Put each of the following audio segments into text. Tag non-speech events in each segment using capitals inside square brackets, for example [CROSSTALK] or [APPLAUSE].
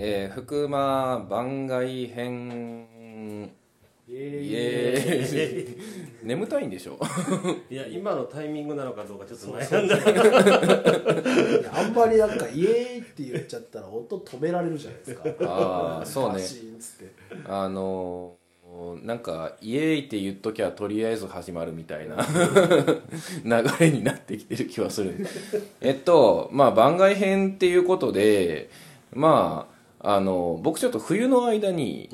えー、福間番外編。イイ。エーイ。眠たいんでしょ？[LAUGHS] いや今のタイミングなのかどうかちょっと悩んだ。いや [LAUGHS] あんまりなんか「イエーイ!」って言っちゃったら音止められるじゃないですか。ああそうね。あのーなんか「イエーイ!」って言っときゃとりあえず始まるみたいな。[LAUGHS] 流れになってきてる気はする。えっとまあ番外編っていうことでまああの僕ちょっと冬の間に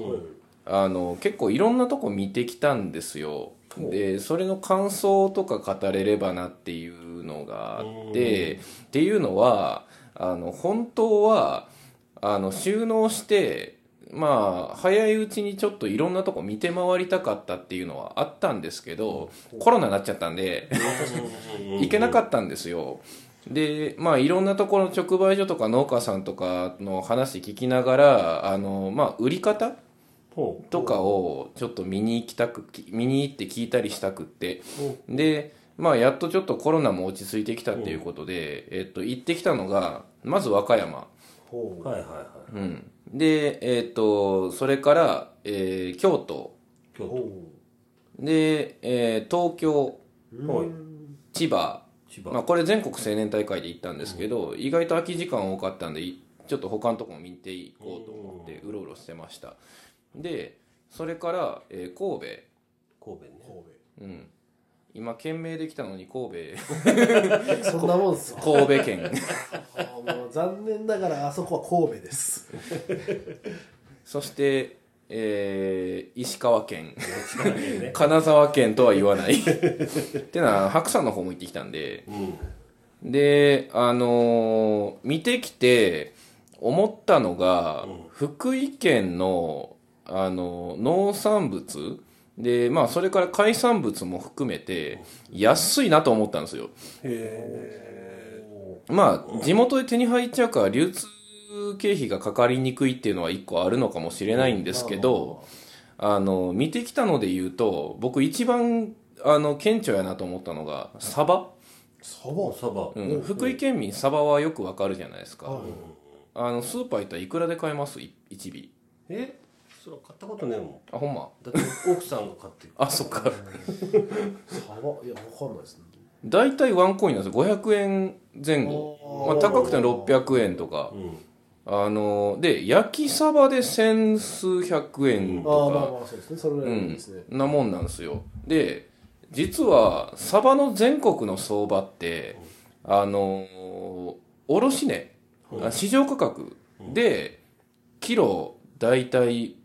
あの結構いろんなとこ見てきたんですよ。でそれの感想とか語れればなっていうのがあってっていうのはあの本当はあの収納してまあ早いうちにちょっといろんなとこ見て回りたかったっていうのはあったんですけどコロナになっちゃったんで行けなかったんですよでまあいろんなところの直売所とか農家さんとかの話聞きながらあのまあ売り方とかをちょっと見に行きたくき見に行って聞いたりしたくって。でまあやっとちょっとコロナも落ち着いてきたっていうことで、えっと行ってきたのがまず和歌山。はいはいはい。うん。でえっとそれから、えー京都。京都。ほで、えー東京。千葉まあ、これ全国青年大会で行ったんですけど、意外と空き時間多かったんでいちょっと他のとこも見ていこうと思ってうろうろしてました。でそれから、えー神神戸ね。神戸、うん、今県名できたのに神戸。[LAUGHS] そんなもんっす戸神戸県。[LAUGHS] 残念ながらあそこは神戸です。[LAUGHS] そして、えー石川県。ね。金沢県とは言わない。[LAUGHS] ってのは白山の方も行ってきたんで。うん。であのー見てきて思ったのが、うん。福井県の、あのー農産物。でまあそれから海産物も含めて安いなと思ったんですよ。へまあ地元で手に入っちゃうから流通経費がかかりにくいっていうのは一個あるのかもしれないんですけど、あの見てきたので言うと僕一番あの顕著やなと思ったのがサバ、サバ？えサバ。うん、福井県民サバはよくわかるじゃないですか、はい。あのスーパー行ったらいくらで買えます？い1尾。え？それ買ったことねえもん。あほんま？だって奥さんが買ってるあそっか。サバ？いやわかんないですね。大体ワンコインなんですよ。500円前後、まあ、高くても600円とか。うんあので焼きサバで千数百円ああまあとまあそうですね。それぐか、らうんいですね、なもんなんですよ。で実はサバの全国の相場ってあの卸値あ市場価格でキロ大体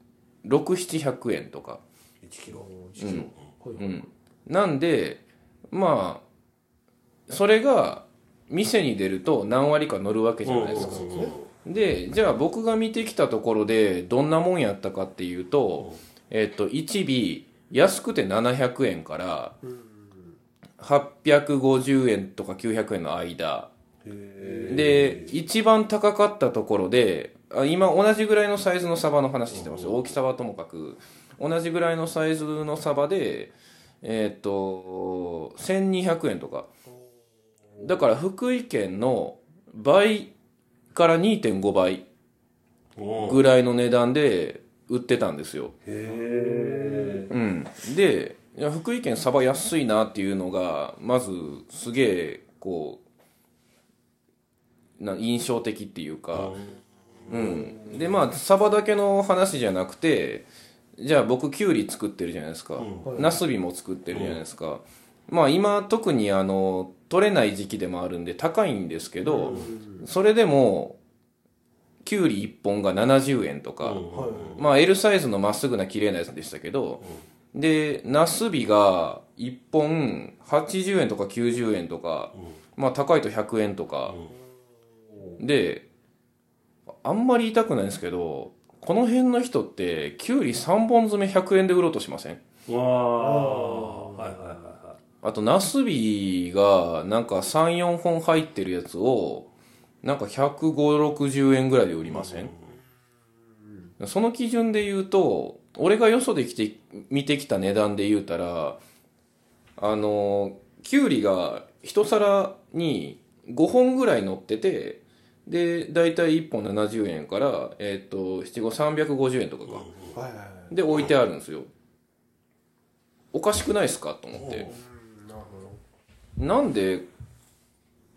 6700円とか。1キロ。うん。はいうん、なんでまあそれが店に出ると何割か乗るわけじゃないですか、そうですねでじゃあ僕が見てきたところでどんなもんやったかっていうと、えっと1尾安くて700円から850円とか900円の間。へで一番高かったところであ今同じぐらいのサイズのサバの話してますよ。大きさはともかく。同じぐらいのサイズのサバでえーっと1200円とか。だから福井県の倍から2.5倍えぐらいの値段で売ってたんですよ。へうん、でいや福井県サバ安いなっていうのがまずすげえこうな印象的っていうか、うん、でまあサバだけの話じゃなくてじゃあ僕きゅうり作ってるじゃないですか、はい。ナスビも作ってるじゃないですか、まあ今特にあの取れない時期でもあるんで高いんですけど、それでもきゅうり1本が70円とか、はい。まあ L サイズのまっすぐな綺麗なやつでしたけど、でナスビが1本80円とか90円とか、まあ高いと100円とか、であんまり言いたくないんですけどこの辺の人ってきゅうり3本詰め100円で売ろうとしません？えわああとナスビがなんか34本入ってるやつをなんか15060円ぐらいで売りません、その基準で言うと俺がよそで来て見てきた値段で言うたらあのきゅうりが一皿に5本ぐらい乗っててで大体1本70円から、えっと七五350円とかか、で置いてあるんですよ。おかしくないですか？と思ってなんで？っ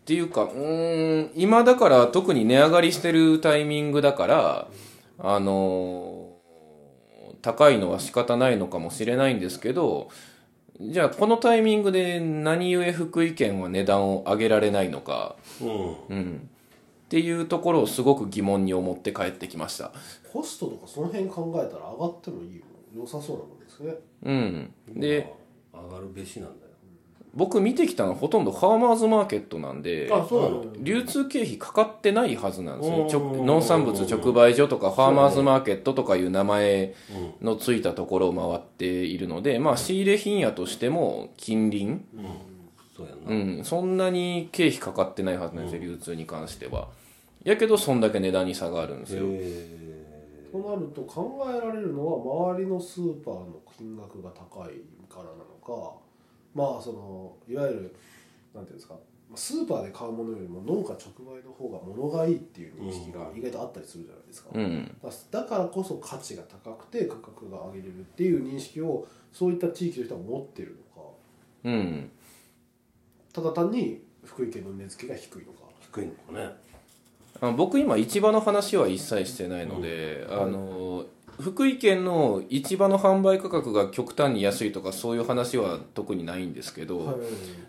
ていうかうーん今だから特に値上がりしてるタイミングだからあのー高いのは仕方ないのかもしれないんですけどじゃあこのタイミングで何故福井県は値段を上げられないのか、うん。うん、っていうところをすごく疑問に思って帰ってきました。コストとかその辺考えたら上がってもいいよ。良さそうなもんですね。うん。でまあ上がるべしなんだ。よ僕見てきたのはほとんどファーマーズマーケットなんであそうなの？流通経費かかってないはずなんですよ。うん。直農産物直売所とかファーマーズマーケットとかいう名前のついたところを回っているのでまあ仕入れ品屋としても近隣？うん。そうやんな。うん、そんなに経費かかってないはずなんですよ、流通に関しては。やけど、そんだけ値段に差があるんですよ。へとなると考えられるのは周りのスーパーの金額が高いからなのかまあそのいわゆるなんていうんですかスーパーで買うものよりも農家直売の方が物がいいっていう認識が意外とあったりするじゃないですか、うん。だからこそ価値が高くて価格が上げれるっていう認識をそういった地域の人は持ってるのか。うん。ただ単に福井県の値付けが低いのか。低いのかね。あの僕今、市場の話は一切してないので、あの、福井県の市場の販売価格が極端に安いとかそういう話は特にないんですけど、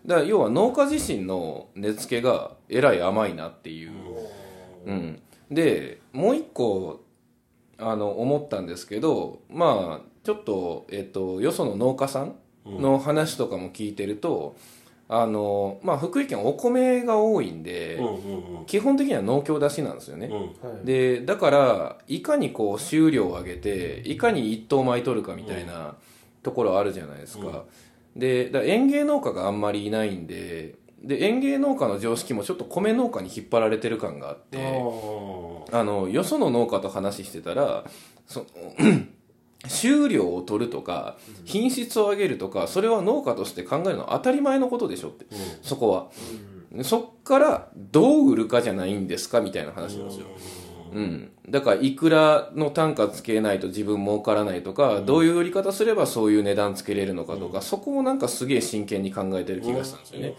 だから要は農家自身の値付けがえらい甘いなっていう、うん、でもう一個あの思ったんですけどまあちょっと、えっと、よその農家さんの話とかも聞いてると、あのまあ、福井県お米が多いんで、うんうんうん。基本的には農協出しなんですよね、うん。はい。でだからいかにこう収量を上げていかに一等米取るかみたいなところあるじゃないですか、でだから園芸農家があんまりいないんでで園芸農家の常識もちょっと米農家に引っ張られてる感があってああのよその農家と話してたらそ収量を取るとか品質を上げるとかそれは農家として考えるのは当たり前のことでしょって、そこは、そっからどう売るかじゃないんですかみたいな話なんですよ、うん、だからいくらの単価つけないと自分儲からないとか、どういう売り方すればそういう値段つけれるのかとか、そこをなんかすげえ真剣に考えてる気がしたんですよね、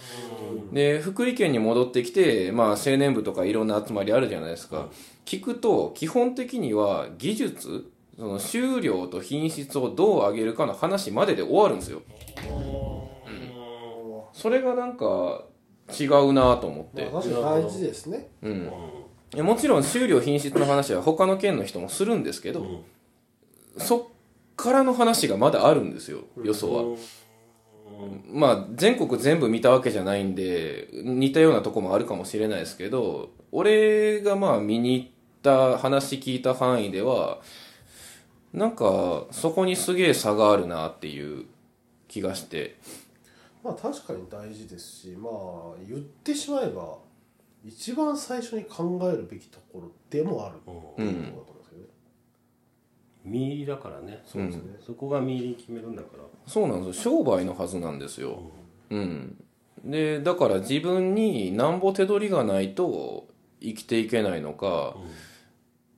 で福井県に戻ってきて、まあ、青年部とかいろんな集まりあるじゃないですか、聞くと基本的には技術その収量と品質をどう上げるかの話までで終わるんですよ、それがなんか違うなと思って、まあ、確かに大事ですね。うん、もちろん収量品質の話は他の県の人もするんですけど、そっからの話がまだあるんですよ予想は、まあ全国全部見たわけじゃないんで似たようなとこもあるかもしれないですけど俺がまあ見に行った話聞いた範囲ではなんかそこにすげえ差があるなっていう気がして。まあ確かに大事ですしまあ言ってしまえば一番最初に考えるべきところでもあるっていうところだと思うんですけどね、見入りだからね。そうですね、そこが見入り決めるんだから。そうなんですよ。商売のはずなんですよ。うん。でだから自分になんぼ手取りがないと生きていけないのか、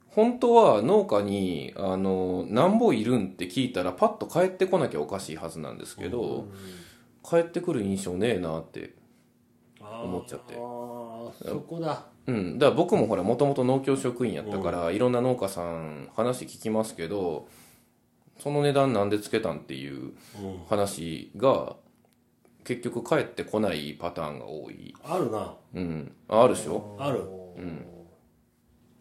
本当は農家にあのなんぼいるんって聞いたらパッと帰ってこなきゃおかしいはずなんですけど、帰ってくる印象ねえなって思っちゃって。ああそこだ。うん、だから僕もほらもともと農協職員やったから、いろんな農家さん話聞きますけどその値段なんでつけたんっていう話が結局返ってこないパターンが多い、あるな。うん、ああるでしょ。ある。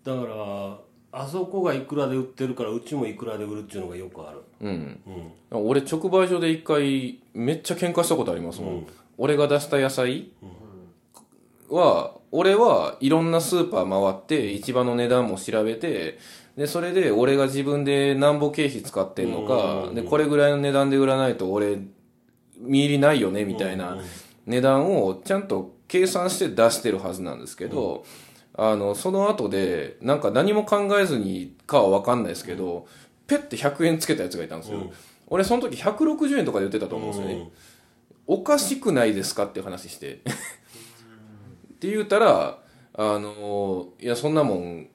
だからあそこがいくらで売ってるからうちもいくらで売るっていうのがよくある。うん。うん。俺直売所で一回めっちゃ喧嘩したことありますもん、俺が出した野菜は俺はいろんなスーパー回って市場の値段も調べてでそれで俺が自分でなんぼ経費使ってんのかでこれぐらいの値段で売らないと俺見入りないよねみたいな値段をちゃんと計算して出してるはずなんですけど、あのその後でなんか何も考えずにかは分かんないですけど、ペッて100円つけたやつがいたんですよ、俺その時160円とかで売ってたと思うんですよね、おかしくないですかっていう話して。って言うたらあのいやそんなもん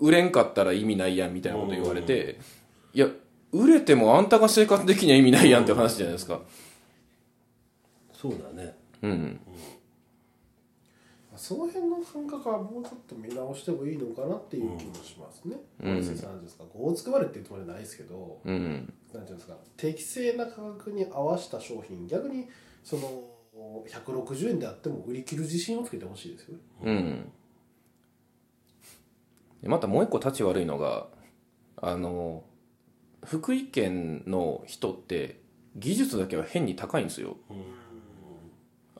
売れんかったら意味ないやんみたいなこと言われていや売れてもあんたが生活できには意味ないやんって話じゃないですか。そうだね。うんその辺の感覚はもうちょっと見直してもいいのかなっていう気もしますね。うん。なんですか、こうつくばれって言ってもないですけど、うん。なんていうんですか、適正な価格に合わせた商品、逆にその160円であっても売り切る自信をつけてほしいですよね。うん。でまたもう一個立ち悪いのがあの福井県の人って技術だけは変に高いんですよ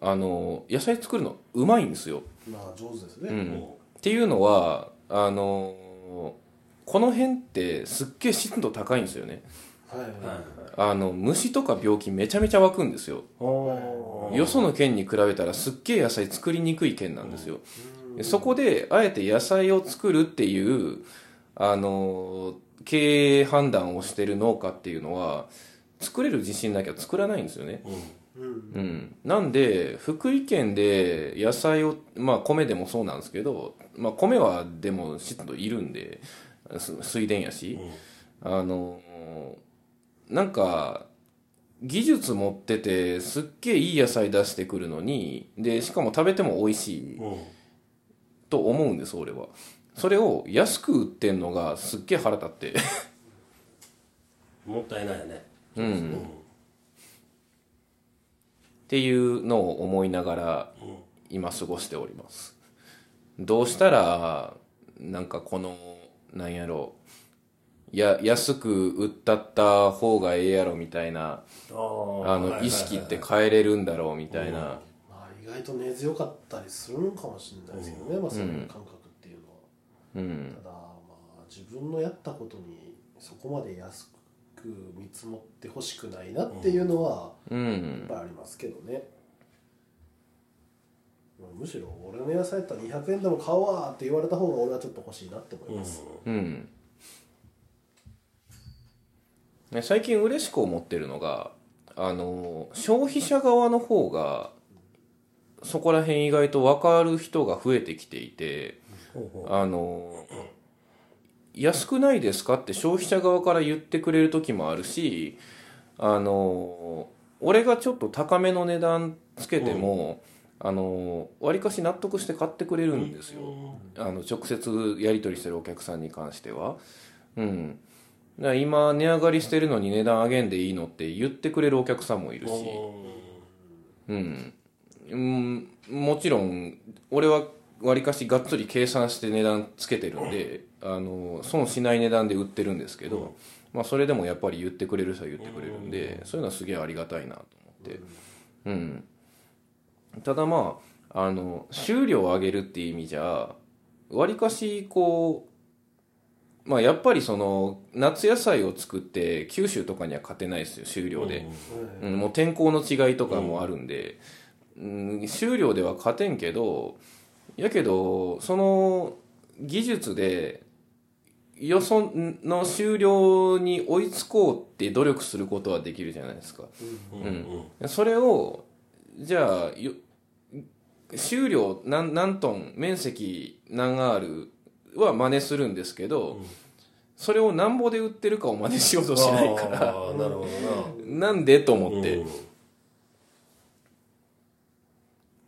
あの野菜作るのうまいんですよ。まあ上手ですね。うん。っていうのはあのこの辺ってすっげえ湿度高いんですよね。はいはいはい。あの虫とか病気めちゃめちゃ湧くんですよ。およその県に比べたらすっげえ野菜作りにくい県なんですよ。でそこであえて野菜を作るっていうあの経営判断をしてる農家っていうのは作れる自信なきゃ作らないんですよね。うんうん、なんで福井県で野菜をまあ米でもそうなんですけど、まあ、米はでも湿度いるんです水田やし、あのなんか技術持っててすっげえいい野菜出してくるのにでしかも食べても美味しいうん。と思うんです俺は。それを安く売ってんのがすっげえ腹立って。[LAUGHS] もったいないよね。うんっていうのを思いながら今過ごしております。どうしたらなんかこのなんやろや安く売ったった方がええやろみたいなああの意識って変えれるんだろうみたいな。まあ意外と根強かったりするのかもしれないですけどね、まあそういう感覚っていうのは。うん。ただまあ自分のやったことにそこまで安く見積もってほしくないなっていうのはうやっんぱりありますけどね、まあむしろ俺の野菜やったら200円でも買おうわって言われた方が俺はちょっと欲しいなって思います、うん。ね最近嬉しく思ってるのがあの消費者側の方がそこら辺意外と分かる人が増えてきていてほうほあの安くないですかって消費者側から言ってくれる時もあるしあの俺がちょっと高めの値段つけても、あの割かし納得して買ってくれるんですよ、あの直接やり取りしてるお客さんに関しては。うん。だ今値上がりしてるのに値段上げんでいいのって言ってくれるお客さんもいるし、うん、うん、もちろん俺はわりかしがっつり計算して値段つけてるんであの損しない値段で売ってるんですけど、まあ、それでもやっぱり言ってくれる人は言ってくれるんでそういうのはすげえありがたいなと思って、うん、ただまああの収量を上げるっていう意味じゃわりかしこうまあやっぱりその夏野菜を作って九州とかには勝てないですよ収量で。うん、もう天候の違いとかもあるんで、うん、収量では勝てんけどやけどその技術でよその終了に追いつこうって努力することはできるじゃないですか、うんそれをじゃあよ収量何何トン面積何アールは真似するんですけど、それをなんぼで売ってるかを真似しようとしないからなるほどな。なんでと思って、うん。っ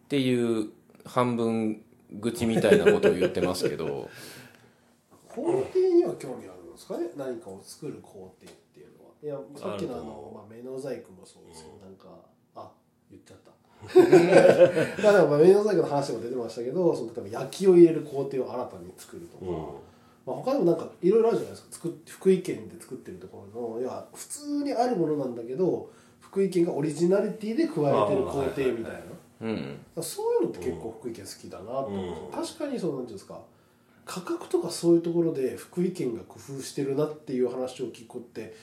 ていう半分愚痴みたいなことを言ってますけど。工程には興味あるんですかね？何かを作る工程っていうのは。いやさっきのあの、まあ、目の細工もそうですけど、なんかあ言っちゃった。[LAUGHS] まあでもまあ目の細工の話も出てましたけどその例えば焼きを入れる工程を新たに作るとか、うん。まあ、他にもなんかいろいろあるじゃないですか。作っ福井県で作ってるところの。いや普通にあるものなんだけど福井県がオリジナリティで加えてる工程みたいな。うん。そういうのって結構福井県好きだなと思って、確かにそうなんていうんですか。価格とかそういうところで福井県が工夫してるなっていう話を聞くって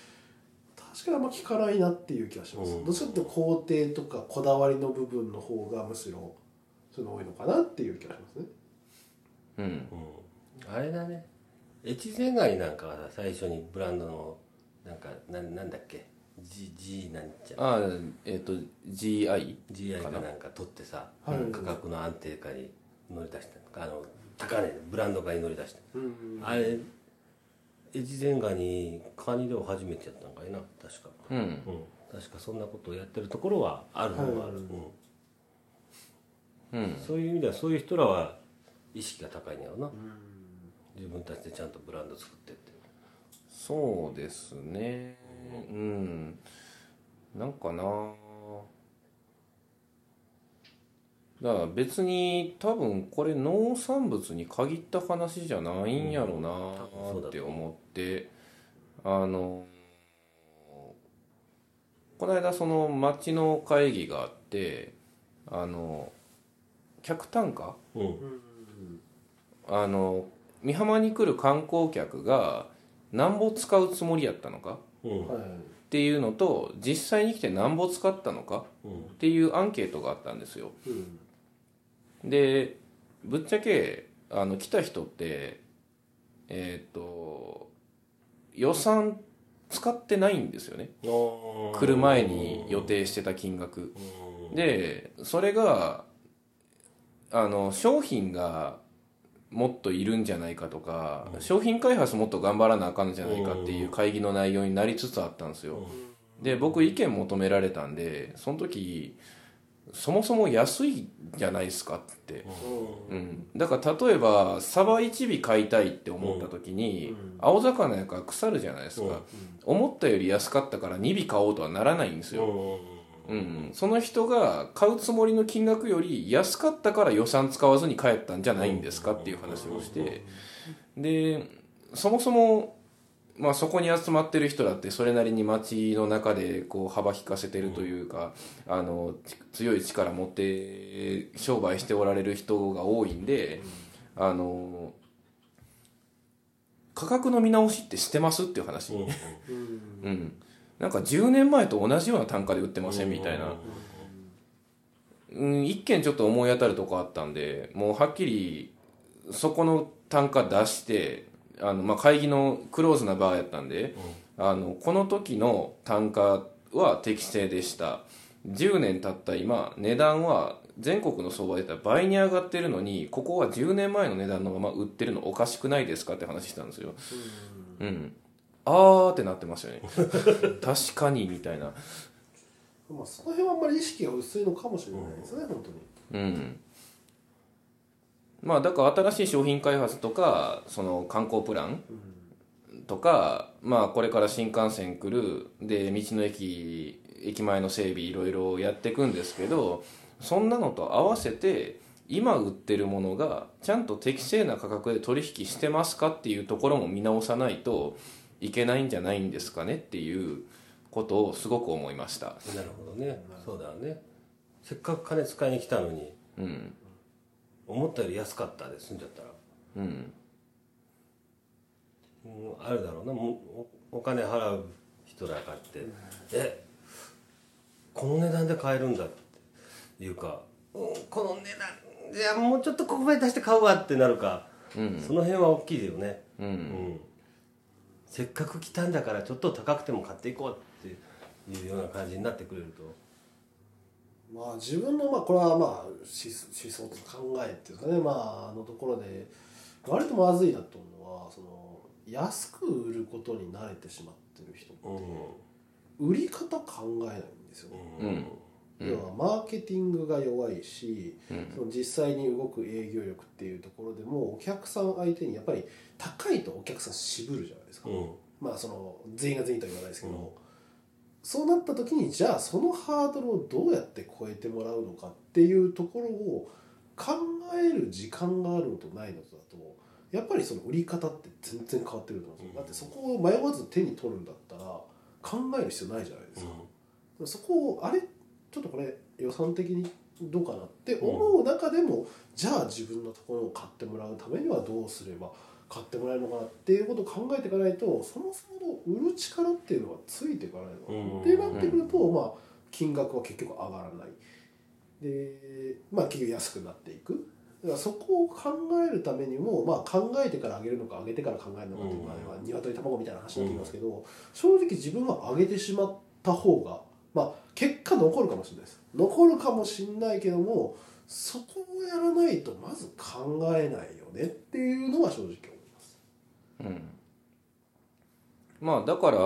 確かにあんま聞かないなっていう気がします、うん。どっちかっていうと工程とかこだわりの部分の方がむしろそういうの多いのかなっていう気がしますね。うん。うん。あれだね。越前ガニなんかはさ最初にブランドのなんかなんなんだっけ？G, G なんちゃああえっ、と GI GI かかななんか取ってさ、はい。価格の安定化に乗り出した。あの高値ブランドがに乗り出してうんあれ越前ガニカニ漁初めてやったんかいな確か。うん。うん。確かそんなことをやってるところはあるのはある、はい。うん。うん。そういう意味ではそういう人らは意識が高いんやろな、自分たちでちゃんとブランド作ってって。そうですねうん。なんかな。だから別に多分これ農産物に限った話じゃないんやろうなって思ってあのこの間その町の会議があってあの客単価？うん。あの美浜に来る観光客がなんぼ使うつもりやったのか？っていうのと実際に来てなんぼ使ったのかうんっていうアンケートがあったんですよ。うんでぶっちゃけあの来た人ってえっ、と予算使ってないんですよね。来る前に予定してた金額。でそれがあの商品がもっといるんじゃないかとか、商品開発もっと頑張らなあかんじゃないかっていう会議の内容になりつつあったんですよ、で僕意見求められたんでその時そもそも安いじゃないですかって、うん、だから例えばサバ1尾買いたいって思った時に、青魚やから腐るじゃないですか、思ったより安かったから2尾買おうとはならないんですよ、うん、その人が買うつもりの金額より安かったから予算使わずに帰ったんじゃないんですかっていう話をしてでそもそも、まあ、そこに集まってる人だってそれなりに街の中でこう幅利かせてるというか、あの強い力持って商売しておられる人が多いんで、あの価格の見直しってしてますっていう話、うん。うん、なんか10年前と同じような単価で売ってませんみたいな、うん、一件ちょっと思い当たるとこあったんでもうはっきりそこの単価出してあの、まあ、会議のクローズなバーやったんで、あのこの時の単価は適正でした。10年経った今値段は全国の相場で言ったら倍に上がってるのにここは10年前の値段のまま売ってるのおかしくないですかって話したんですよ。うんあーってなってましたよね。[LAUGHS] 確かにみたいな。まあその辺はあんまり意識が薄いのかもしれない。ですね、本当に。うん。まあだから新しい商品開発とかその観光プランとかまあこれから新幹線来るで道の駅駅前の整備いろいろやっていくんですけどそんなのと合わせて今売ってるものがちゃんと適正な価格で取引してますかっていうところも見直さないといけないんじゃないんですかねっていうことをすごく思いました。なるほどね。そうだよね。せっかく金使いに来たのに。うん。思ったより安かったで済んじゃったら、うん。うん、あるだろうな。もおお金払う人らかって、えこの値段で買えるんだっていうか、うん、この値段じゃあもうちょっとここまで出して買うわってなるか、うん。その辺は大きいよね、ううんんせっかく来たんだからちょっと高くても買っていこうっていうような感じになってくれると。まあ自分のまあこれはまあ思思想と考えっていうかねまああのところで割とまずいなと思うのはその安く売ることに慣れてしまってる人って売り方考えないんですよ。ね、うん要はマーケティングが弱いし、その実際に動く営業力っていうところでもお客さん相手にやっぱり高いとお客さん渋るじゃないですか、うん。まあその全員が全員とは言わないですけど、そうなった時にじゃあそのハードルをどうやって超えてもらうのかっていうところを考える時間があるのとないのとだとやっぱりその売り方って全然変わってくると思うんですよ、だってそこを迷わず手に取るんだったら考える必要ないじゃないですか、そこをあれちょっとこれ予算的にどうかなって思う中でも、じゃあ自分のところを買ってもらうためにはどうすれば買ってもらえるのかなっていうことを考えていかないとそもそもの売る力っていうのはついていかないの。ってなってくると、まあ金額は結局上がらない。でまあ結局安くなっていく。だからそこを考えるためにも、まあ、考えてから上げるのか上げてから考えるのかっていうのは、鶏卵みたいな話になってきますけど、正直自分は上げてしまった方が、まあ、結果残るかもしれないです。残るかもしれないけどもそこをやらないとまず考えないよねっていうのは正直思います。うん。まあだから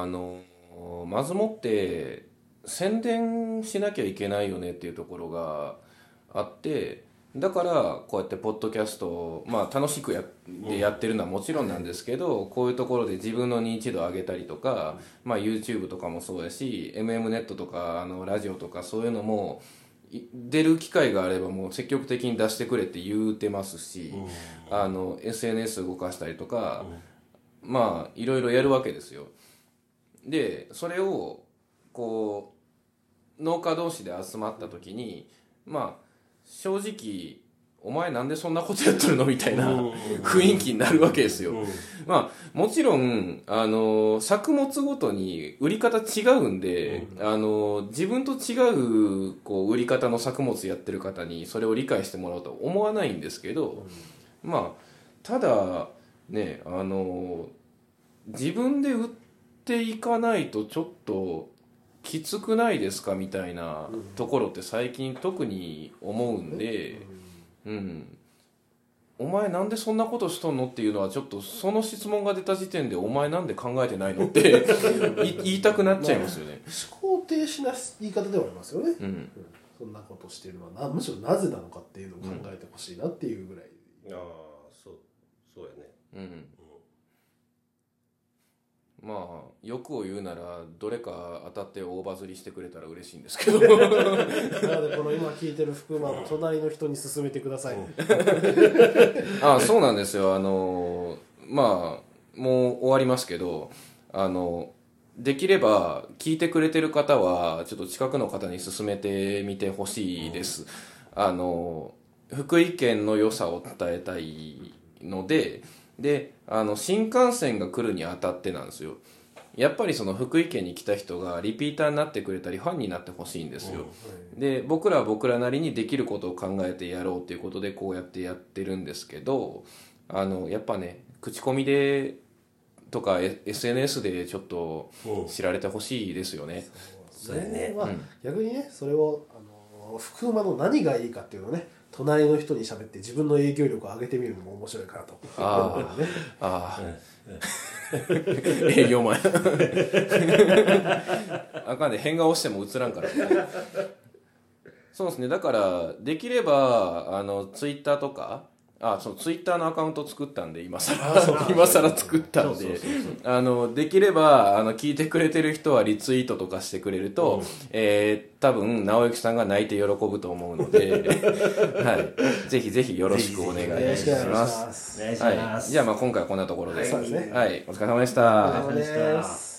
あのまずもって宣伝しなきゃいけないよねっていうところがあってだからこうやってポッドキャストをまあ楽しくやでやってるのはもちろんなんですけどこういうところで自分の認知度を上げたりとか、まあ、YouTube とかもそうだし MM ネットとかあのラジオとかそういうのもい出る機会があればもう積極的に出してくれって言うてますし、あの SNS 動かしたりとか、まあいろいろやるわけですよ。でそれをこう農家同士で集まった時にまあ正直お前なんでそんなことやってるのみたいな雰囲気になるわけですよ、まあもちろんあの作物ごとに売り方違うんで、あの自分と違うこう売り方の作物やってる方にそれを理解してもらおうとは思わないんですけど、まあただねあの自分で売っていかないとちょっときつくないですかみたいなところって最近特に思うんで、うん、お前なんでそんなことしとんのっていうのはちょっとその質問が出た時点でお前なんで考えてないのって [LAUGHS] い言いたくなっちゃいますよね。思考停止な言い方ではありますよね、うん。うん。そんなことしてるのはなむしろなぜなのかっていうのを考えてほしいなっていうぐらい、ああそうそうやね。うんまあ欲を言うならどれか当たって大バズりしてくれたら嬉しいんですけど。[LAUGHS] なのでこの今聞いてる福間の隣の人に勧めてください、[LAUGHS] あそうなんですよ。あのまあもう終わりますけどあのできれば聞いてくれてる方はちょっと近くの方に勧めてみてほしいです、あの福井県の良さを伝えたいのでであの新幹線が来るにあたってなんですよ。やっぱりその福井県に来た人がリピーターになってくれたりファンになってほしいんですよ、で僕らは僕らなりにできることを考えてやろうっていうことでこうやってやってるんですけどあのやっぱね口コミでとかえ SNS でちょっとうん。知られてほしいですよね、そう。やねまあ逆にねそれをあの福馬の何がいいかっていうのをね隣の人に喋って自分の影響力を上げてみるのも面白いかなと。あねああ営業マン。あかんで変顔しても映らんから。そうですね。だからできればあのツイッターとかあそうツイッターのアカウント作ったんで今さら今さら作ったんで。あのできればあの聞いてくれてる人はリツイートとかしてくれると、えー多分直之さんが泣いて喜ぶと思うので、[LAUGHS] はい、ぜひぜひよろしくお願いよろししくお願いしま。ます。すお願いしはい、ますじゃあまあ今回はこんなところで、そうですね。はい、お疲れ様でした。お疲れ様です